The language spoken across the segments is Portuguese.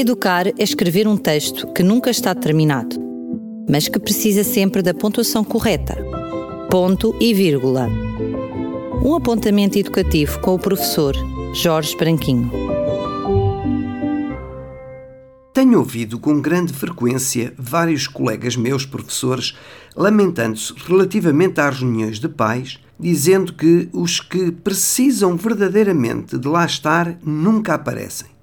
Educar é escrever um texto que nunca está terminado, mas que precisa sempre da pontuação correta. Ponto e vírgula. Um apontamento educativo com o professor Jorge Branquinho. Tenho ouvido com grande frequência vários colegas meus professores lamentando-se relativamente às reuniões de pais, dizendo que os que precisam verdadeiramente de lá estar nunca aparecem.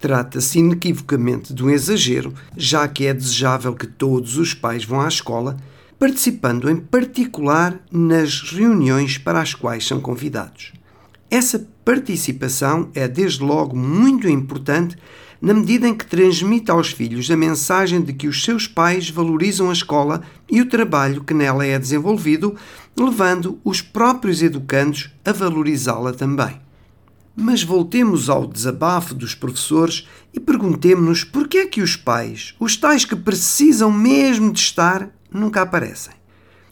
Trata-se inequivocamente de um exagero, já que é desejável que todos os pais vão à escola, participando em particular nas reuniões para as quais são convidados. Essa participação é desde logo muito importante na medida em que transmite aos filhos a mensagem de que os seus pais valorizam a escola e o trabalho que nela é desenvolvido, levando os próprios educandos a valorizá-la também. Mas voltemos ao desabafo dos professores e perguntemos-nos por que é que os pais, os tais que precisam mesmo de estar, nunca aparecem.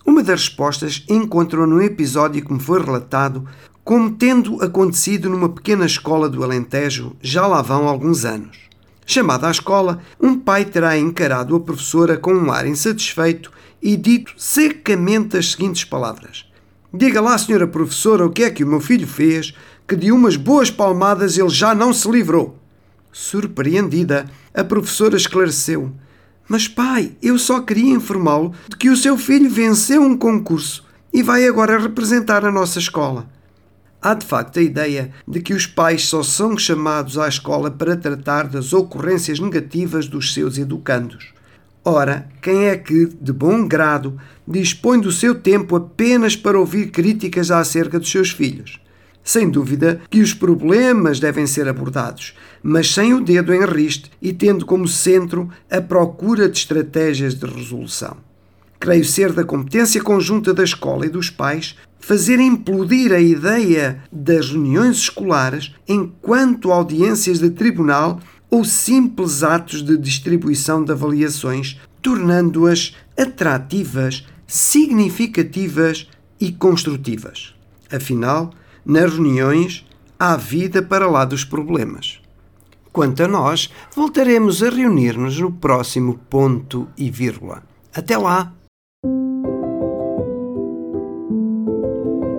Uma das respostas encontram no episódio que me foi relatado como tendo acontecido numa pequena escola do Alentejo já lá vão alguns anos. Chamada à escola, um pai terá encarado a professora com um ar insatisfeito e dito secamente as seguintes palavras: Diga lá, senhora professora, o que é que o meu filho fez que de umas boas palmadas ele já não se livrou. Surpreendida, a professora esclareceu: Mas pai, eu só queria informá-lo de que o seu filho venceu um concurso e vai agora representar a nossa escola. Há de facto a ideia de que os pais só são chamados à escola para tratar das ocorrências negativas dos seus educandos. Ora, quem é que, de bom grado, dispõe do seu tempo apenas para ouvir críticas acerca dos seus filhos? Sem dúvida que os problemas devem ser abordados, mas sem o dedo em riste e tendo como centro a procura de estratégias de resolução. Creio ser da competência conjunta da escola e dos pais fazer implodir a ideia das reuniões escolares enquanto audiências de tribunal ou simples atos de distribuição de avaliações, tornando-as atrativas, significativas e construtivas. Afinal, nas reuniões há vida para lá dos problemas. Quanto a nós, voltaremos a reunir-nos no próximo ponto e vírgula. Até lá!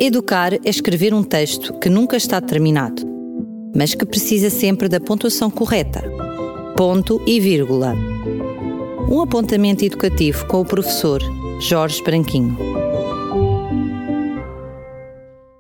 Educar é escrever um texto que nunca está terminado, mas que precisa sempre da pontuação correta. Ponto e vírgula. Um apontamento educativo com o professor Jorge Branquinho.